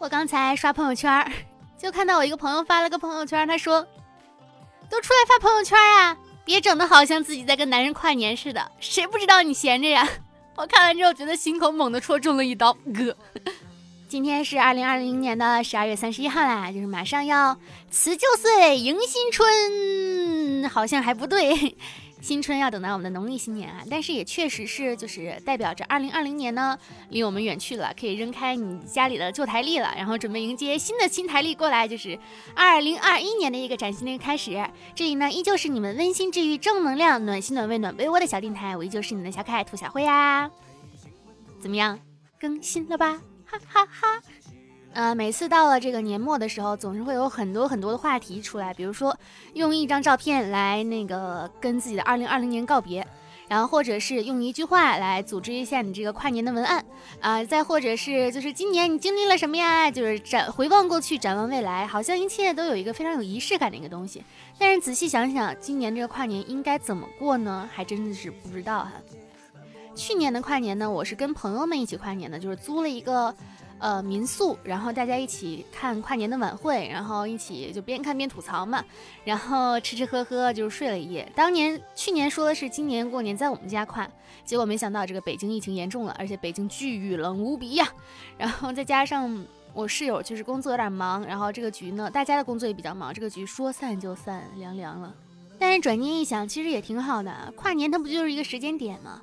我刚才刷朋友圈，就看到我一个朋友发了个朋友圈，他说：“都出来发朋友圈啊，别整的好像自己在跟男人跨年似的，谁不知道你闲着呀？” 我看完之后觉得心口猛地戳中了一刀，哥。今天是二零二零年的十二月三十一号啦，就是马上要辞旧岁迎新春，好像还不对。新春要等到我们的农历新年啊，但是也确实是，就是代表着二零二零年呢离我们远去了，可以扔开你家里的旧台历了，然后准备迎接新的新台历过来，就是二零二一年的一个崭新的一个开始。这里呢依旧是你们温馨治愈、正能量、暖心暖胃暖被窝的小电台，我依旧是你的小可爱兔小慧呀。怎么样，更新了吧？哈哈哈。呃，每次到了这个年末的时候，总是会有很多很多的话题出来，比如说用一张照片来那个跟自己的二零二零年告别，然后或者是用一句话来组织一下你这个跨年的文案啊，再或者是就是今年你经历了什么呀？就是展回望过去，展望未来，好像一切都有一个非常有仪式感的一个东西。但是仔细想想，今年这个跨年应该怎么过呢？还真的是不知道哈。去年的跨年呢，我是跟朋友们一起跨年的，就是租了一个。呃，民宿，然后大家一起看跨年的晚会，然后一起就边看边吐槽嘛，然后吃吃喝喝，就睡了一夜。当年去年说的是今年过年在我们家跨，结果没想到这个北京疫情严重了，而且北京巨冷无比呀。然后再加上我室友就是工作有点忙，然后这个局呢，大家的工作也比较忙，这个局说散就散，凉凉了。但是转念一想，其实也挺好的，跨年它不就是一个时间点吗？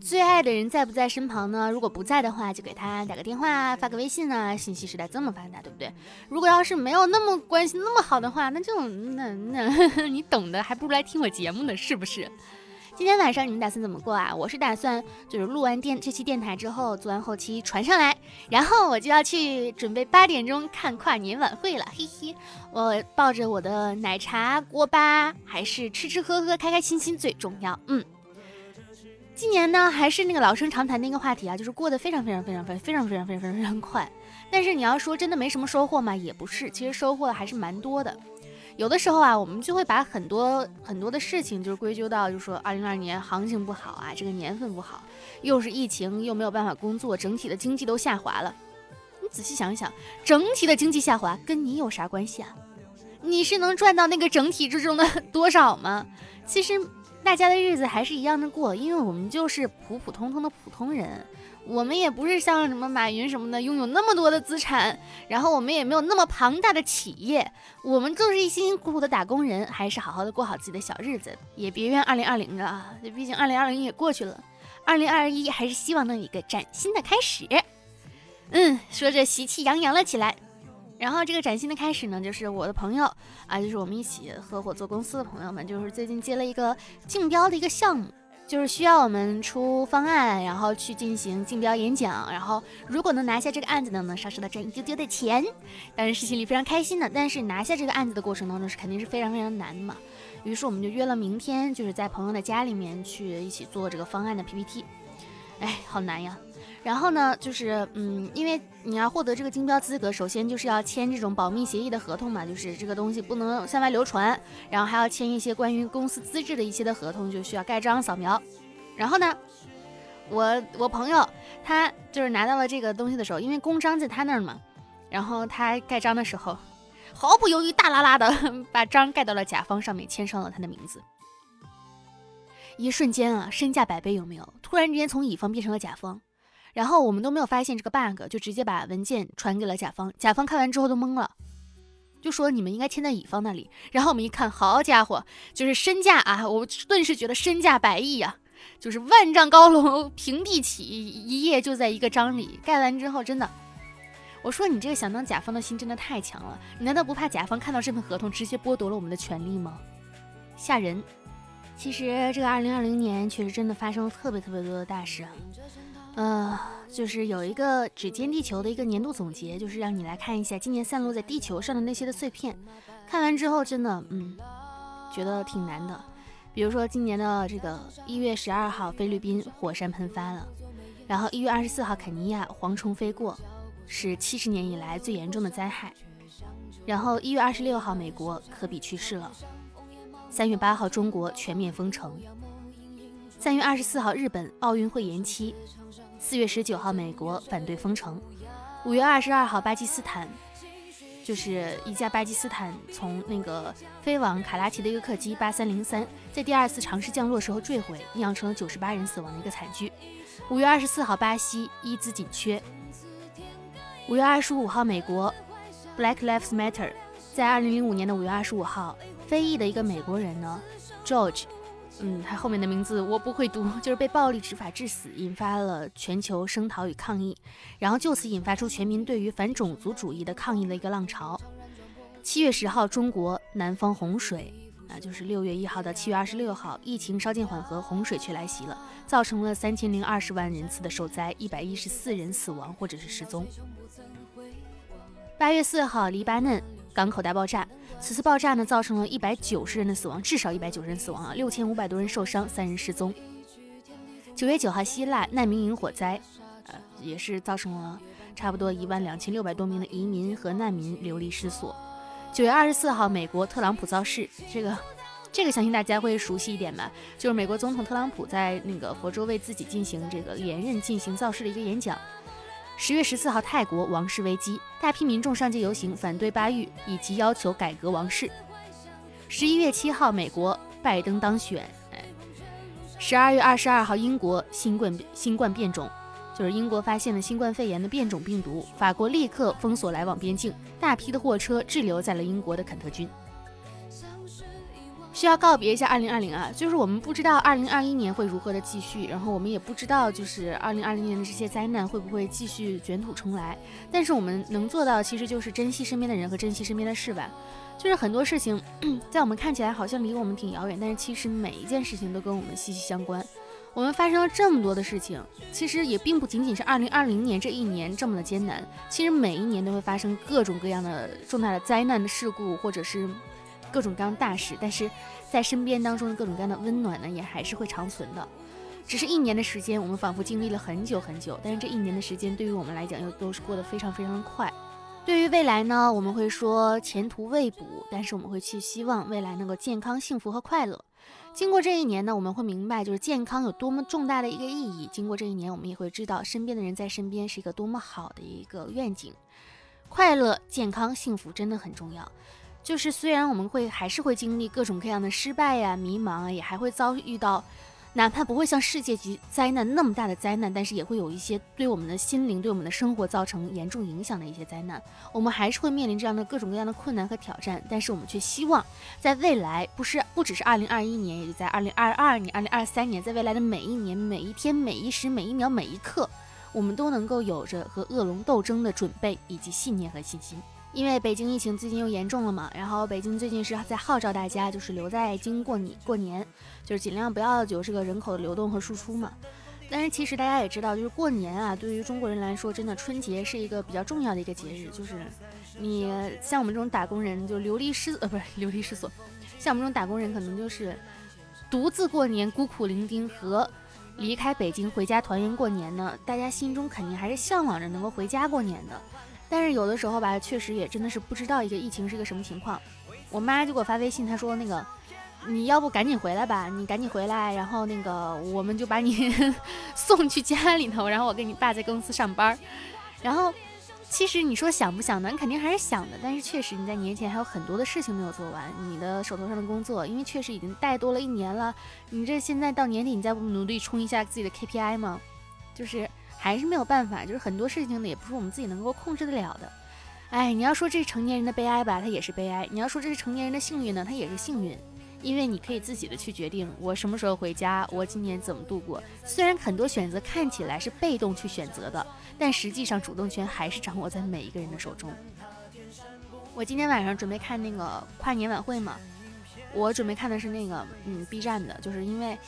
最爱的人在不在身旁呢？如果不在的话，就给他打个电话，发个微信啊。信息时代这么发达，对不对？如果要是没有那么关系那么好的话，那就 那那你懂的，还不如来听我节目呢，是不是？今天晚上你们打算怎么过啊？我是打算就是录完电这期电台之后，做完后期传上来，然后我就要去准备八点钟看跨年晚会了，嘿嘿。我抱着我的奶茶锅巴，还是吃吃喝喝，开开心心最重要。嗯。今年呢，还是那个老生常谈的一个话题啊，就是过得非常非常非常非常非常非常非常非常快。但是你要说真的没什么收获嘛？也不是，其实收获还是蛮多的。有的时候啊，我们就会把很多很多的事情，就是归咎到，就是说二零二二年行情不好啊，这个年份不好，又是疫情，又没有办法工作，整体的经济都下滑了。你仔细想一想，整体的经济下滑跟你有啥关系啊？你是能赚到那个整体之中的多少吗？其实。大家的日子还是一样的过，因为我们就是普普通通的普通人，我们也不是像什么马云什么的拥有那么多的资产，然后我们也没有那么庞大的企业，我们就是一辛辛苦苦的打工人，还是好好的过好自己的小日子，也别怨二零二零了，毕竟二零二零也过去了，二零二一还是希望能有一个崭新的开始。嗯，说着喜气洋洋了起来。然后这个崭新的开始呢，就是我的朋友啊，就是我们一起合伙做公司的朋友们，就是最近接了一个竞标的一个项目，就是需要我们出方案，然后去进行竞标演讲，然后如果能拿下这个案子呢，能稍稍的赚一丢丢的钱，当然是心里非常开心的。但是拿下这个案子的过程当中是肯定是非常非常难的嘛，于是我们就约了明天，就是在朋友的家里面去一起做这个方案的 PPT，哎，好难呀。然后呢，就是嗯，因为你要获得这个竞标资格，首先就是要签这种保密协议的合同嘛，就是这个东西不能向外流传，然后还要签一些关于公司资质的一些的合同，就需要盖章扫描。然后呢，我我朋友他就是拿到了这个东西的时候，因为公章在他那儿嘛，然后他盖章的时候，毫不犹豫，大拉拉的 把章盖到了甲方上面，签上了他的名字。一瞬间啊，身价百倍有没有？突然之间从乙方变成了甲方。然后我们都没有发现这个 bug，就直接把文件传给了甲方。甲方看完之后都懵了，就说你们应该签在乙方那里。然后我们一看，好家伙，就是身价啊！我顿时觉得身价百亿呀，就是万丈高楼 平地起，一夜就在一个章里盖完之后，真的，我说你这个想当甲方的心真的太强了。你难道不怕甲方看到这份合同直接剥夺了我们的权利吗？吓人！其实这个二零二零年确实真的发生了特别特别多的大事啊。呃，就是有一个指尖地球的一个年度总结，就是让你来看一下今年散落在地球上的那些的碎片。看完之后，真的，嗯，觉得挺难的。比如说今年的这个一月十二号，菲律宾火山喷发了；然后一月二十四号，肯尼亚蝗虫飞过，是七十年以来最严重的灾害；然后一月二十六号，美国科比去世了；三月八号，中国全面封城；三月二十四号，日本奥运会延期。四月十九号，美国反对封城；五月二十二号，巴基斯坦就是一架巴基斯坦从那个飞往卡拉奇的一个客机八三零三，在第二次尝试降落时候坠毁，酿成了九十八人死亡的一个惨剧。五月二十四号，巴西伊兹紧缺。五月二十五号，美国 Black Lives Matter。在二零零五年的五月二十五号，非裔的一个美国人呢，George。嗯，他后面的名字我不会读，就是被暴力执法致死，引发了全球声讨与抗议，然后就此引发出全民对于反种族主义的抗议的一个浪潮。七月十号，中国南方洪水，啊，就是六月一号到七月二十六号，疫情稍见缓和，洪水却来袭了，造成了三千零二十万人次的受灾，一百一十四人死亡或者是失踪。八月四号，黎巴嫩。港口大爆炸，此次爆炸呢，造成了一百九十人的死亡，至少一百九十人死亡啊，六千五百多人受伤，三人失踪。九月九号，希腊难民营火灾，呃，也是造成了差不多一万两千六百多名的移民和难民流离失所。九月二十四号，美国特朗普造势，这个这个相信大家会熟悉一点吧，就是美国总统特朗普在那个佛州为自己进行这个连任进行造势的一个演讲。十月十四号，泰国王室危机，大批民众上街游行，反对巴育以及要求改革王室。十一月七号，美国拜登当选。十二月二十二号，英国新冠新冠变种，就是英国发现了新冠肺炎的变种病毒，法国立刻封锁来往边境，大批的货车滞留在了英国的肯特郡。需要告别一下二零二零啊，就是我们不知道二零二一年会如何的继续，然后我们也不知道就是二零二零年的这些灾难会不会继续卷土重来。但是我们能做到，其实就是珍惜身边的人和珍惜身边的事吧。就是很多事情 在我们看起来好像离我们挺遥远，但是其实每一件事情都跟我们息息相关。我们发生了这么多的事情，其实也并不仅仅是二零二零年这一年这么的艰难，其实每一年都会发生各种各样的重大的灾难的事故，或者是。各种各样大事，但是在身边当中的各种各样的温暖呢，也还是会长存的。只是一年的时间，我们仿佛经历了很久很久，但是这一年的时间对于我们来讲，又都是过得非常非常的快。对于未来呢，我们会说前途未卜，但是我们会去希望未来能够健康、幸福和快乐。经过这一年呢，我们会明白就是健康有多么重大的一个意义。经过这一年，我们也会知道身边的人在身边是一个多么好的一个愿景。快乐、健康、幸福真的很重要。就是虽然我们会还是会经历各种各样的失败呀、迷茫啊，也还会遭遇到，哪怕不会像世界级灾难那么大的灾难，但是也会有一些对我们的心灵、对我们的生活造成严重影响的一些灾难。我们还是会面临这样的各种各样的困难和挑战，但是我们却希望在未来，不是不只是二零二一年，也就在二零二二年、二零二三年，在未来的每一年、每一天、每一时、每一秒、每一刻，我们都能够有着和恶龙斗争的准备以及信念和信心。因为北京疫情最近又严重了嘛，然后北京最近是在号召大家就是留在京过年过年，就是尽量不要有这个人口的流动和输出嘛。但是其实大家也知道，就是过年啊，对于中国人来说，真的春节是一个比较重要的一个节日。就是你像我们这种打工人，就流离失呃不是流离失所，像我们这种打工人，可能就是独自过年，孤苦伶仃和离开北京回家团圆过年呢。大家心中肯定还是向往着能够回家过年的。但是有的时候吧，确实也真的是不知道一个疫情是一个什么情况。我妈就给我发微信，她说那个，你要不赶紧回来吧，你赶紧回来，然后那个我们就把你 送去家里头，然后我跟你爸在公司上班。然后其实你说想不想呢？你肯定还是想的。但是确实你在年前还有很多的事情没有做完，你的手头上的工作，因为确实已经怠多了一年了。你这现在到年底，你再不努力冲一下自己的 KPI 吗？就是。还是没有办法，就是很多事情呢，也不是我们自己能够控制得了的。哎，你要说这是成年人的悲哀吧，它也是悲哀；你要说这是成年人的幸运呢，它也是幸运，因为你可以自己的去决定我什么时候回家，我今年怎么度过。虽然很多选择看起来是被动去选择的，但实际上主动权还是掌握在每一个人的手中。我今天晚上准备看那个跨年晚会嘛，我准备看的是那个嗯 B 站的，就是因为。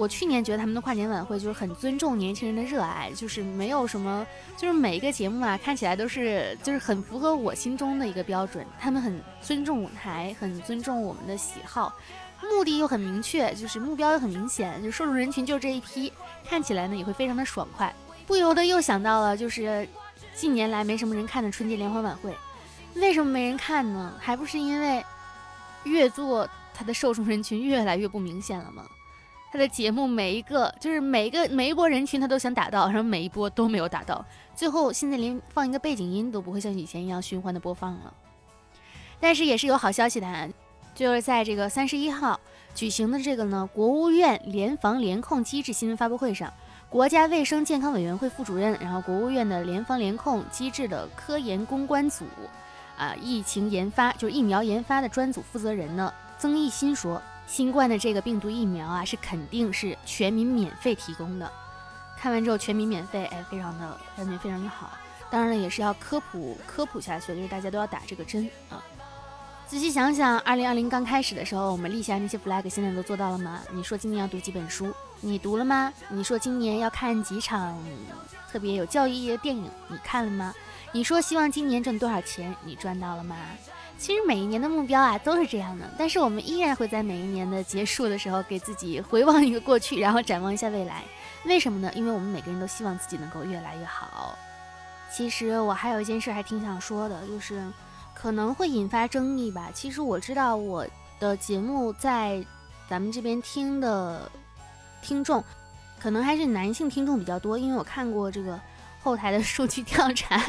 我去年觉得他们的跨年晚会就是很尊重年轻人的热爱，就是没有什么，就是每一个节目啊，看起来都是就是很符合我心中的一个标准。他们很尊重舞台，很尊重我们的喜好，目的又很明确，就是目标又很明显，就受众人群就是这一批，看起来呢也会非常的爽快。不由得又想到了，就是近年来没什么人看的春节联欢晚会，为什么没人看呢？还不是因为越做它的受众人群越来越不明显了吗？他的节目每一个就是每一个每一波人群他都想打到，然后每一波都没有打到，最后现在连放一个背景音都不会像以前一样循环的播放了。但是也是有好消息的，就是在这个三十一号举行的这个呢国务院联防联控机制新闻发布会上，国家卫生健康委员会副主任，然后国务院的联防联控机制的科研攻关组，啊，疫情研发就是疫苗研发的专组负责人呢曾益新说。新冠的这个病毒疫苗啊，是肯定是全民免费提供的。看完之后，全民免费，哎，非常的感觉非常的好。当然了，也是要科普科普下去，就是大家都要打这个针啊。仔细想想，二零二零刚开始的时候，我们立下那些 flag，现在都做到了吗？你说今年要读几本书，你读了吗？你说今年要看几场特别有教育意义的电影，你看了吗？你说希望今年挣多少钱，你赚到了吗？其实每一年的目标啊都是这样的，但是我们依然会在每一年的结束的时候给自己回望一个过去，然后展望一下未来。为什么呢？因为我们每个人都希望自己能够越来越好。其实我还有一件事还挺想说的，就是可能会引发争议吧。其实我知道我的节目在咱们这边听的听众，可能还是男性听众比较多，因为我看过这个后台的数据调查，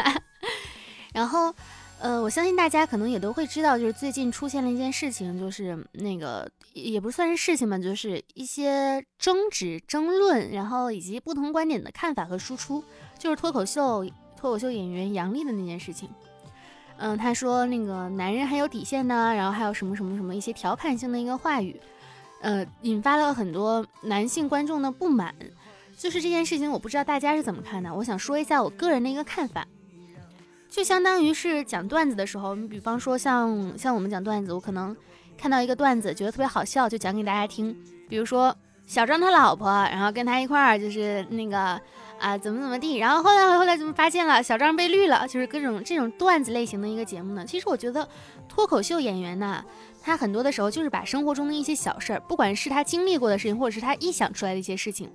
然后。呃，我相信大家可能也都会知道，就是最近出现了一件事情，就是那个也不算是事情吧，就是一些争执、争论，然后以及不同观点的看法和输出，就是脱口秀脱口秀演员杨笠的那件事情。嗯，他说那个男人还有底线呢，然后还有什么什么什么一些调侃性的一个话语，呃，引发了很多男性观众的不满。就是这件事情，我不知道大家是怎么看的，我想说一下我个人的一个看法。就相当于是讲段子的时候，你比方说像像我们讲段子，我可能看到一个段子觉得特别好笑，就讲给大家听。比如说小张他老婆，然后跟他一块儿就是那个啊怎么怎么地，然后后来后来怎么发现了小张被绿了，就是各种这种段子类型的一个节目呢。其实我觉得脱口秀演员呢，他很多的时候就是把生活中的一些小事儿，不管是他经历过的事情，或者是他臆想出来的一些事情，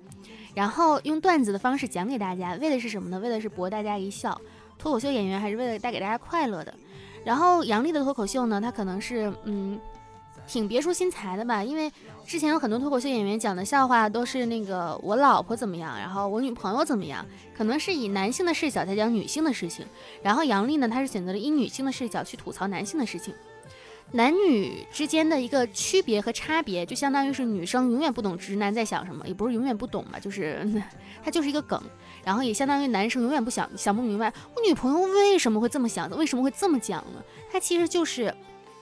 然后用段子的方式讲给大家，为的是什么呢？为的是博大家一笑。脱口秀演员还是为了带给大家快乐的。然后杨笠的脱口秀呢，他可能是嗯，挺别出心裁的吧。因为之前有很多脱口秀演员讲的笑话都是那个我老婆怎么样，然后我女朋友怎么样，可能是以男性的视角在讲女性的事情。然后杨笠呢，他是选择了以女性的视角去吐槽男性的事情。男女之间的一个区别和差别，就相当于是女生永远不懂直男在想什么，也不是永远不懂吧，就是 它就是一个梗。然后也相当于男生永远不想想不明白，我女朋友为什么会这么想，为什么会这么讲呢？它其实就是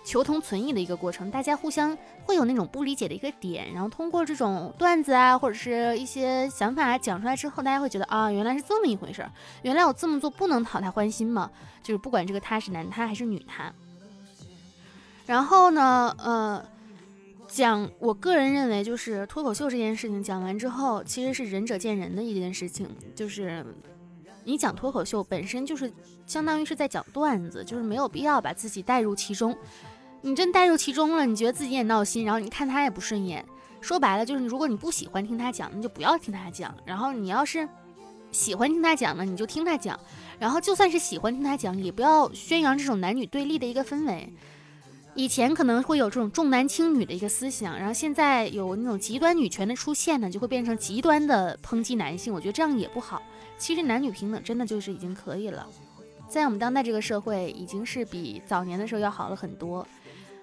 求同存异的一个过程，大家互相会有那种不理解的一个点，然后通过这种段子啊，或者是一些想法讲出来之后，大家会觉得啊，原来是这么一回事儿，原来我这么做不能讨他欢心吗？就是不管这个他是男他还是女他。然后呢，呃，讲我个人认为，就是脱口秀这件事情讲完之后，其实是仁者见仁的一件事情。就是你讲脱口秀本身就是相当于是在讲段子，就是没有必要把自己带入其中。你真带入其中了，你觉得自己也闹心，然后你看他也不顺眼。说白了就是，如果你不喜欢听他讲，那就不要听他讲。然后你要是喜欢听他讲呢，你就听他讲。然后就算是喜欢听他讲，也不要宣扬这种男女对立的一个氛围。以前可能会有这种重男轻女的一个思想，然后现在有那种极端女权的出现呢，就会变成极端的抨击男性。我觉得这样也不好。其实男女平等真的就是已经可以了，在我们当代这个社会，已经是比早年的时候要好了很多。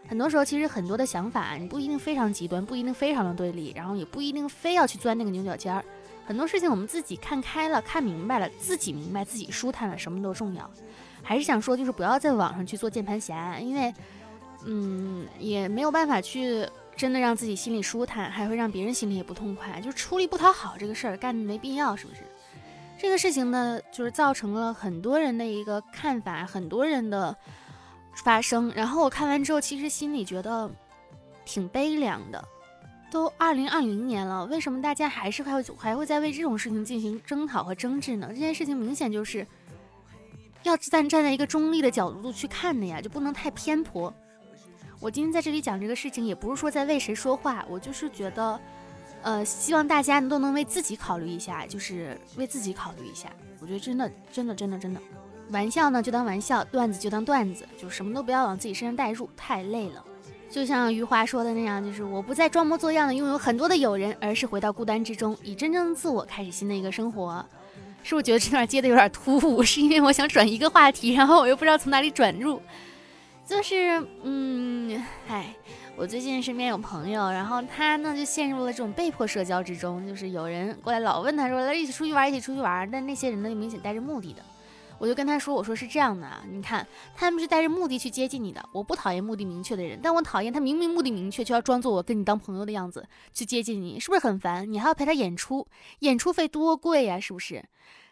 很多时候，其实很多的想法，你不一定非常极端，不一定非常的对立，然后也不一定非要去钻那个牛角尖儿。很多事情我们自己看开了，看明白了，自己明白自己舒坦了，什么都重要。还是想说，就是不要在网上去做键盘侠，因为。嗯，也没有办法去真的让自己心里舒坦，还会让别人心里也不痛快，就出力不讨好这个事儿干的没必要，是不是？这个事情呢，就是造成了很多人的一个看法，很多人的发生。然后我看完之后，其实心里觉得挺悲凉的。都二零二零年了，为什么大家还是还会还会在为这种事情进行争讨和争执呢？这件事情明显就是要站站在一个中立的角度去看的呀，就不能太偏颇。我今天在这里讲这个事情，也不是说在为谁说话，我就是觉得，呃，希望大家都能为自己考虑一下，就是为自己考虑一下。我觉得真的，真的，真的，真的，玩笑呢就当玩笑，段子就当段子，就什么都不要往自己身上带入，太累了。就像余华说的那样，就是我不再装模作样的拥有很多的友人，而是回到孤单之中，以真正的自我开始新的一个生活。是不是觉得这段接的有点突兀？是因为我想转一个话题，然后我又不知道从哪里转入。就是，嗯，唉，我最近身边有朋友，然后他呢就陷入了这种被迫社交之中，就是有人过来老问他说来一起出去玩，一起出去玩，但那些人呢又明显带着目的的。我就跟他说，我说是这样的啊，你看他们是带着目的去接近你的。我不讨厌目的明确的人，但我讨厌他明明目的明确，却要装作我跟你当朋友的样子去接近你，是不是很烦？你还要陪他演出，演出费多贵呀，是不是？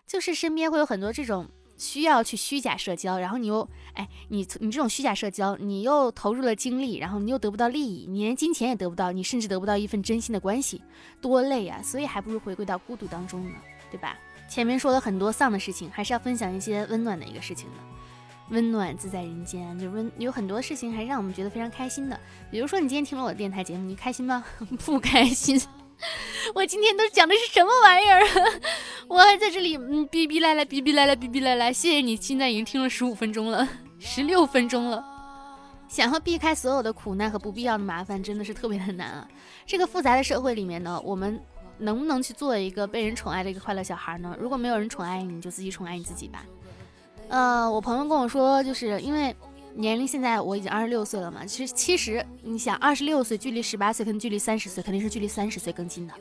就是身边会有很多这种。需要去虚假社交，然后你又哎，你你这种虚假社交，你又投入了精力，然后你又得不到利益，你连金钱也得不到，你甚至得不到一份真心的关系，多累呀！所以还不如回归到孤独当中呢，对吧？前面说了很多丧的事情，还是要分享一些温暖的一个事情的。温暖自在人间，就温有很多事情还是让我们觉得非常开心的。比如说你今天听了我的电台节目，你开心吗？不开心。我今天都讲的是什么玩意儿？我还在这里嗯逼逼来来逼逼来来逼逼来来，谢谢你，现在已经听了十五分钟了，十六分钟了。想要避开所有的苦难和不必要的麻烦，真的是特别的难啊！这个复杂的社会里面呢，我们能不能去做一个被人宠爱的一个快乐小孩呢？如果没有人宠爱你，你就自己宠爱你自己吧。呃，我朋友跟我说，就是因为。年龄现在我已经二十六岁了嘛，其实其实你想二十六岁距离十八岁，跟距离三十岁肯定是距离三十岁更近的，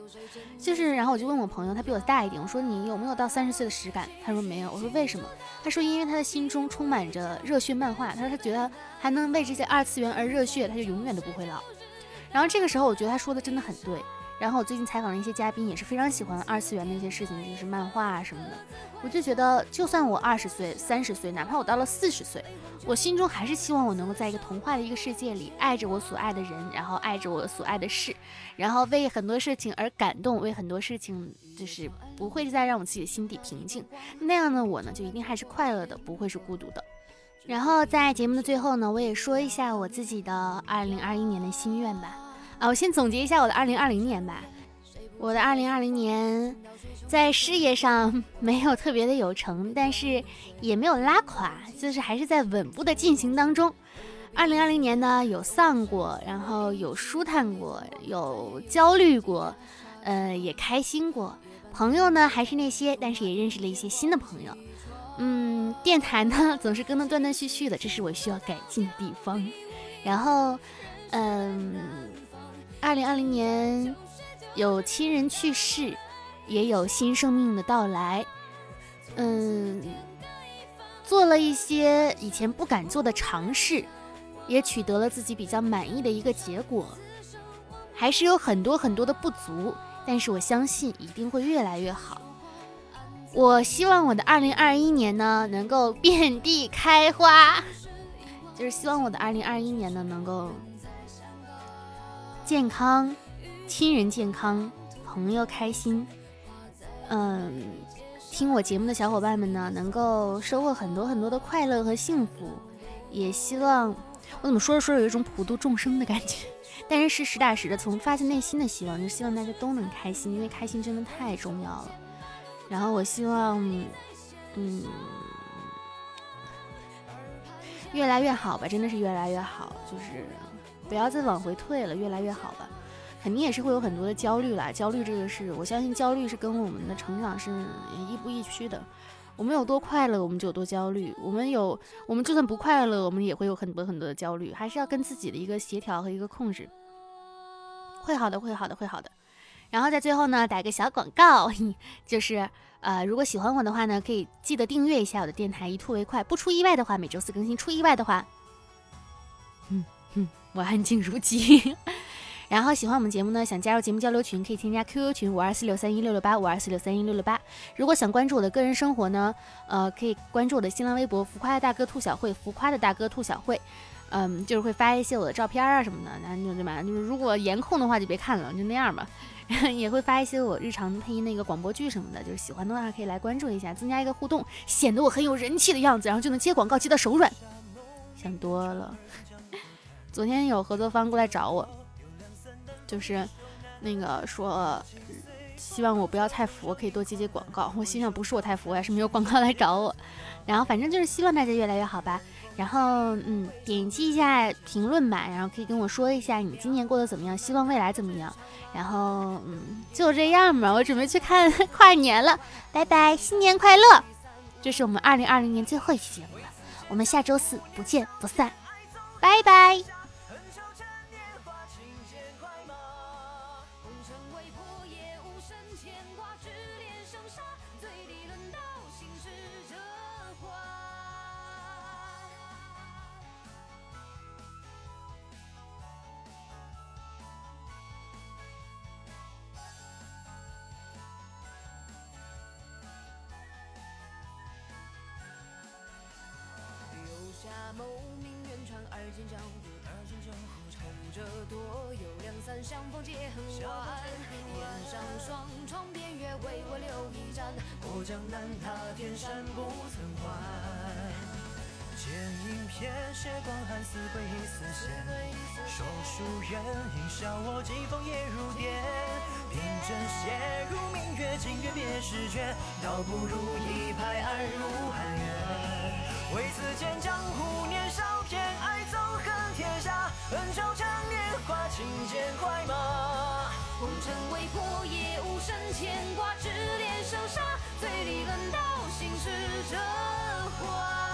就是然后我就问我朋友，他比我大一点，我说你有没有到三十岁的实感？他说没有，我说为什么？他说因为他的心中充满着热血漫画，他说他觉得还能为这些二次元而热血，他就永远都不会老。然后这个时候我觉得他说的真的很对。然后我最近采访了一些嘉宾，也是非常喜欢二次元的一些事情，就是漫画啊什么的。我就觉得，就算我二十岁、三十岁，哪怕我到了四十岁，我心中还是希望我能够在一个童话的一个世界里，爱着我所爱的人，然后爱着我所爱的事，然后为很多事情而感动，为很多事情就是不会再让我自己的心底平静。那样的我呢，就一定还是快乐的，不会是孤独的。然后在节目的最后呢，我也说一下我自己的二零二一年的心愿吧。啊，我先总结一下我的二零二零年吧。我的二零二零年在事业上 没有特别的有成，但是也没有拉垮，就是还是在稳步的进行当中。二零二零年呢，有丧过，然后有舒坦过，有焦虑过，呃，也开心过。朋友呢还是那些，但是也认识了一些新的朋友。嗯，电台呢总是更的断断续续的，这是我需要改进的地方。然后，嗯。二零二零年，有亲人去世，也有新生命的到来。嗯，做了一些以前不敢做的尝试，也取得了自己比较满意的一个结果。还是有很多很多的不足，但是我相信一定会越来越好。我希望我的二零二一年呢，能够遍地开花，就是希望我的二零二一年呢，能够。健康，亲人健康，朋友开心。嗯，听我节目的小伙伴们呢，能够收获很多很多的快乐和幸福。也希望我怎么说着说着有一种普度众生的感觉，但是是实打实的，从发自内心的希望，就希望大家都能开心，因为开心真的太重要了。然后我希望，嗯，越来越好吧，真的是越来越好，就是。不要再往回退了，越来越好吧。肯定也是会有很多的焦虑啦，焦虑这个事，我相信焦虑是跟我们的成长是亦步亦趋的。我们有多快乐，我们就有多焦虑；我们有，我们就算不快乐，我们也会有很多很多的焦虑。还是要跟自己的一个协调和一个控制。会好的，会好的，会好的。然后在最后呢，打个小广告，就是呃，如果喜欢我的话呢，可以记得订阅一下我的电台，一吐为快。不出意外的话，每周四更新；出意外的话，我安静如鸡，然后喜欢我们节目呢，想加入节目交流群，可以添加 QQ 群五二四六三一六六八五二四六三一六六八。如果想关注我的个人生活呢，呃，可以关注我的新浪微博“浮夸的大哥兔小慧”，浮夸的大哥兔小慧，嗯，就是会发一些我的照片啊什么的，那就对吧？就是如果颜控的话就别看了，就那样吧。也会发一些我日常配音的一个广播剧什么的，就是喜欢的话可以来关注一下，增加一个互动，显得我很有人气的样子，然后就能接广告接到手软。想多了。昨天有合作方过来找我，就是那个说希望我不要太浮，可以多接接广告。我心想不是我太浮，还是没有广告来找我。然后反正就是希望大家越来越好吧。然后嗯，点击一下评论吧，然后可以跟我说一下你今年过得怎么样，希望未来怎么样。然后嗯，就这样吧，我准备去看 跨年了，拜拜，新年快乐！这是我们二零二零年最后一期节目了，我们下周四不见不散，拜拜。下眸明月穿，而今江湖而今江湖仇者多，有两三相逢皆恨晚，檐上霜，窗边月，为我留一盏。过江南，踏天山，不曾还。剪影片，血光寒，似鬼亦似仙。说书人，应笑我疾风也如电。凭针写如明月，今月别时绝。倒不如一拍案，入寒渊。唯此间江湖年少，偏爱纵横天下。恩仇趁年华，轻剑快马。红尘未破，也无甚牵挂。只恋生杀，醉里论道，醒时折花。